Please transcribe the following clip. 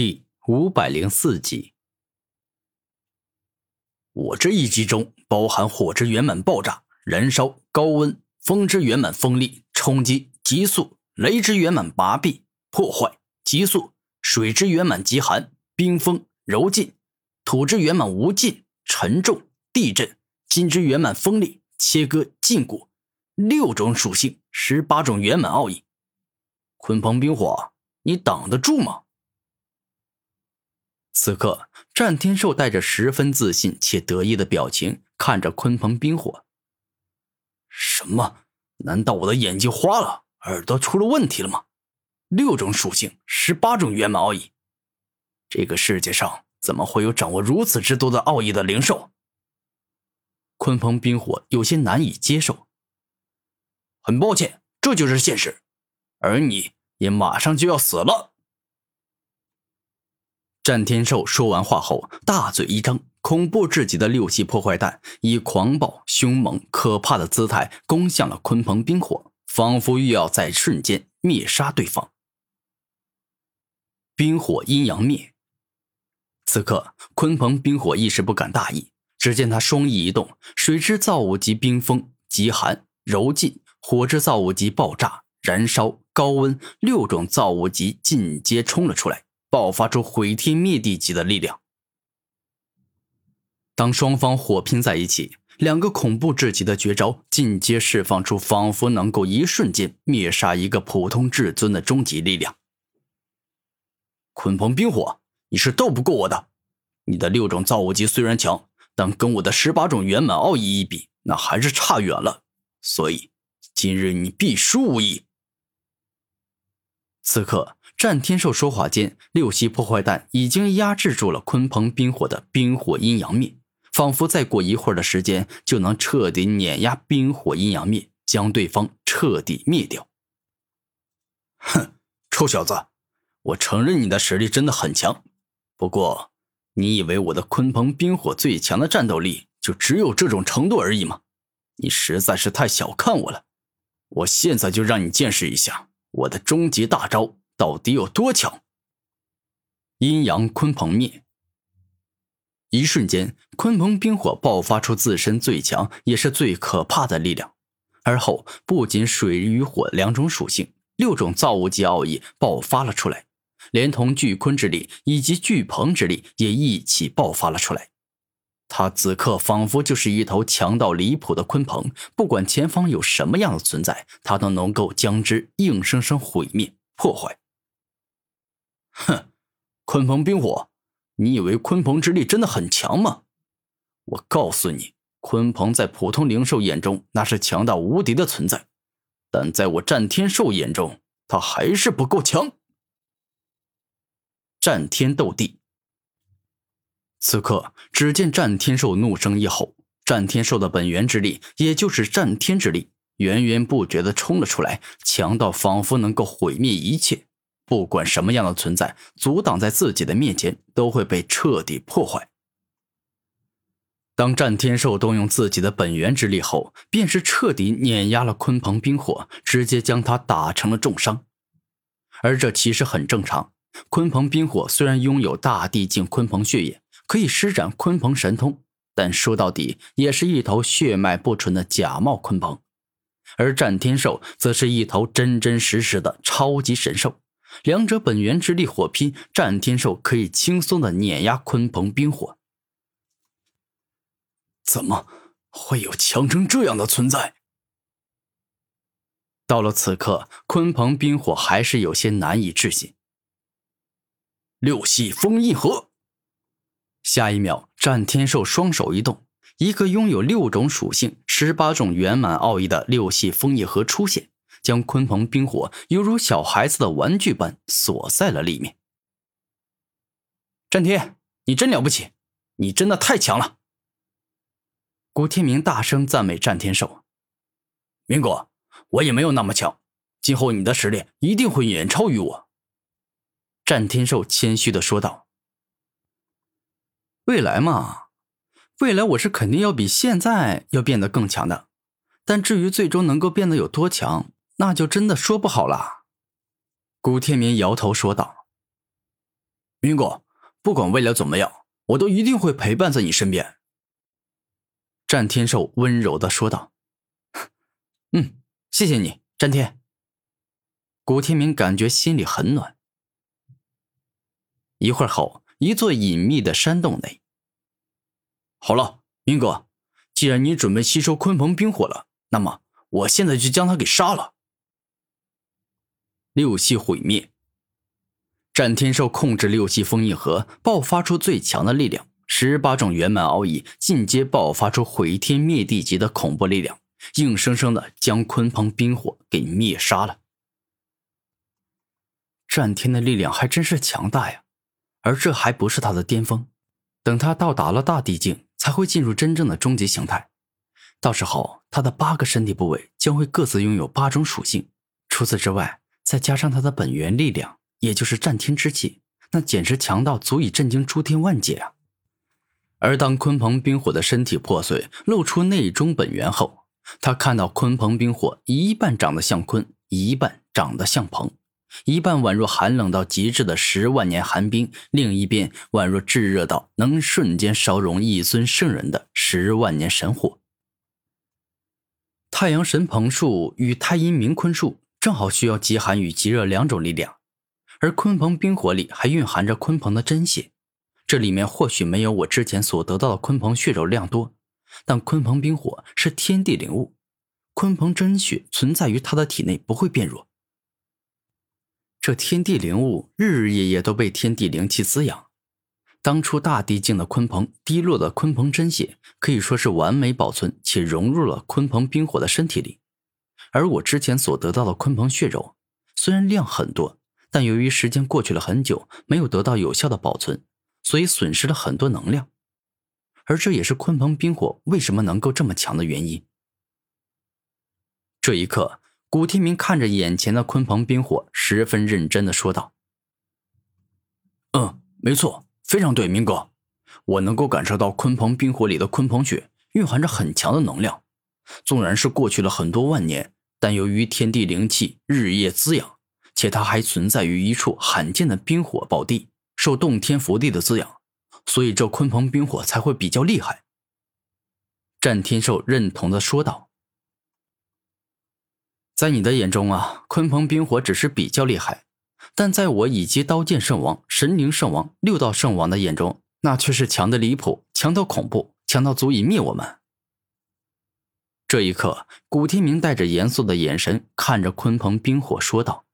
第五百零四集，我这一击中包含火之圆满爆炸、燃烧、高温、风之圆满锋利、冲击、急速、雷之圆满拔臂、破坏、急速、水之圆满极寒、冰封、柔劲、土之圆满无尽、沉重、地震、金之圆满锋利、切割、禁锢，六种属性，十八种圆满奥义。鲲鹏冰火，你挡得住吗？此刻，战天寿带着十分自信且得意的表情看着鲲鹏冰火。什么？难道我的眼睛花了，耳朵出了问题了吗？六种属性，十八种圆满奥义，这个世界上怎么会有掌握如此之多的奥义的灵兽？鲲鹏冰火有些难以接受。很抱歉，这就是现实，而你也马上就要死了。战天寿说完话后，大嘴一张，恐怖至极的六系破坏弹以狂暴、凶猛、可怕的姿态攻向了鲲鹏冰火，仿佛欲要在瞬间灭杀对方。冰火阴阳灭。此刻，鲲鹏冰火一时不敢大意，只见他双翼一动，水之造物级冰封、极寒、柔劲，火之造物级爆炸、燃烧、高温六种造物级尽皆冲了出来。爆发出毁天灭地级的力量。当双方火拼在一起，两个恐怖至极的绝招进阶释放出，仿佛能够一瞬间灭杀一个普通至尊的终极力量。鲲鹏冰火，你是斗不过我的。你的六种造物级虽然强，但跟我的十八种圆满奥义一比，那还是差远了。所以，今日你必输无疑。此刻。战天兽说话间，六系破坏弹已经压制住了鲲鹏冰火的冰火阴阳灭，仿佛再过一会儿的时间就能彻底碾压冰火阴阳灭，将对方彻底灭掉。哼，臭小子，我承认你的实力真的很强，不过，你以为我的鲲鹏冰火最强的战斗力就只有这种程度而已吗？你实在是太小看我了。我现在就让你见识一下我的终极大招。到底有多强？阴阳鲲鹏灭。一瞬间，鲲鹏冰火爆发出自身最强也是最可怕的力量。而后，不仅水与火两种属性，六种造物级奥义爆发了出来，连同巨鲲之力以及巨鹏之力也一起爆发了出来。他此刻仿佛就是一头强到离谱的鲲鹏，不管前方有什么样的存在，他都能够将之硬生生毁灭破坏。哼，鲲鹏冰火，你以为鲲鹏之力真的很强吗？我告诉你，鲲鹏在普通灵兽眼中那是强到无敌的存在，但在我战天兽眼中，他还是不够强。战天斗地。此刻，只见战天兽怒声一吼，战天兽的本源之力，也就是战天之力，源源不绝的冲了出来，强到仿佛能够毁灭一切。不管什么样的存在阻挡在自己的面前，都会被彻底破坏。当战天兽动用自己的本源之力后，便是彻底碾压了鲲鹏冰火，直接将他打成了重伤。而这其实很正常。鲲鹏冰火虽然拥有大地境鲲鹏血液，可以施展鲲鹏神通，但说到底也是一头血脉不纯的假冒鲲鹏。而战天兽则是一头真真实实的超级神兽。两者本源之力火拼，战天兽可以轻松的碾压鲲鹏冰火。怎么会有强成这样的存在？到了此刻，鲲鹏冰火还是有些难以置信。六系封印盒。下一秒，战天兽双手一动，一个拥有六种属性、十八种圆满奥义的六系封印盒出现。将鲲鹏冰火犹如小孩子的玩具般锁在了里面。战天，你真了不起，你真的太强了！古天明大声赞美战天兽。明哥，我也没有那么强，今后你的实力一定会远超于我。战天兽谦虚的说道。未来嘛，未来我是肯定要比现在要变得更强的，但至于最终能够变得有多强？那就真的说不好了。古天明摇头说道：“云哥，不管未来怎么样，我都一定会陪伴在你身边。”战天寿温柔的说道。“嗯，谢谢你，战天。”古天明感觉心里很暖。一会儿后，一座隐秘的山洞内。好了，云哥，既然你准备吸收鲲鹏冰火了，那么我现在就将他给杀了。六系毁灭。战天兽控制六系封印盒，爆发出最强的力量，十八种圆满奥义进阶爆发出毁天灭地级的恐怖力量，硬生生的将鲲鹏冰火给灭杀了。战天的力量还真是强大呀，而这还不是他的巅峰，等他到达了大地境。才会进入真正的终极形态，到时候他的八个身体部位将会各自拥有八种属性。除此之外，再加上他的本源力量，也就是战天之气，那简直强到足以震惊诸天万界啊！而当鲲鹏冰火的身体破碎，露出内中本源后，他看到鲲鹏冰火一半长得像鲲，一半长得像鹏。一半宛若寒冷到极致的十万年寒冰，另一边宛若炙热到能瞬间烧融一尊圣人的十万年神火。太阳神鹏术与太阴冥坤术正好需要极寒与极热两种力量，而鲲鹏冰火里还蕴含着鲲鹏的真血。这里面或许没有我之前所得到的鲲鹏血肉量多，但鲲鹏冰火是天地灵物，鲲鹏真血存在于他的体内不会变弱。这天地灵物日日夜夜都被天地灵气滋养，当初大地境的鲲鹏滴落的鲲鹏真血可以说是完美保存且融入了鲲鹏冰火的身体里，而我之前所得到的鲲鹏血肉虽然量很多，但由于时间过去了很久，没有得到有效的保存，所以损失了很多能量，而这也是鲲鹏冰火为什么能够这么强的原因。这一刻。古天明看着眼前的鲲鹏冰火，十分认真的说道：“嗯，没错，非常对，明哥，我能够感受到鲲鹏冰火里的鲲鹏血蕴含着很强的能量。纵然是过去了很多万年，但由于天地灵气日夜滋养，且它还存在于一处罕见的冰火宝地，受洞天福地的滋养，所以这鲲鹏冰火才会比较厉害。”战天寿认同的说道。在你的眼中啊，鲲鹏冰火只是比较厉害，但在我以及刀剑圣王、神灵圣王、六道圣王的眼中，那却是强的离谱，强到恐怖，强到足以灭我们。这一刻，古天明带着严肃的眼神看着鲲鹏冰火说道。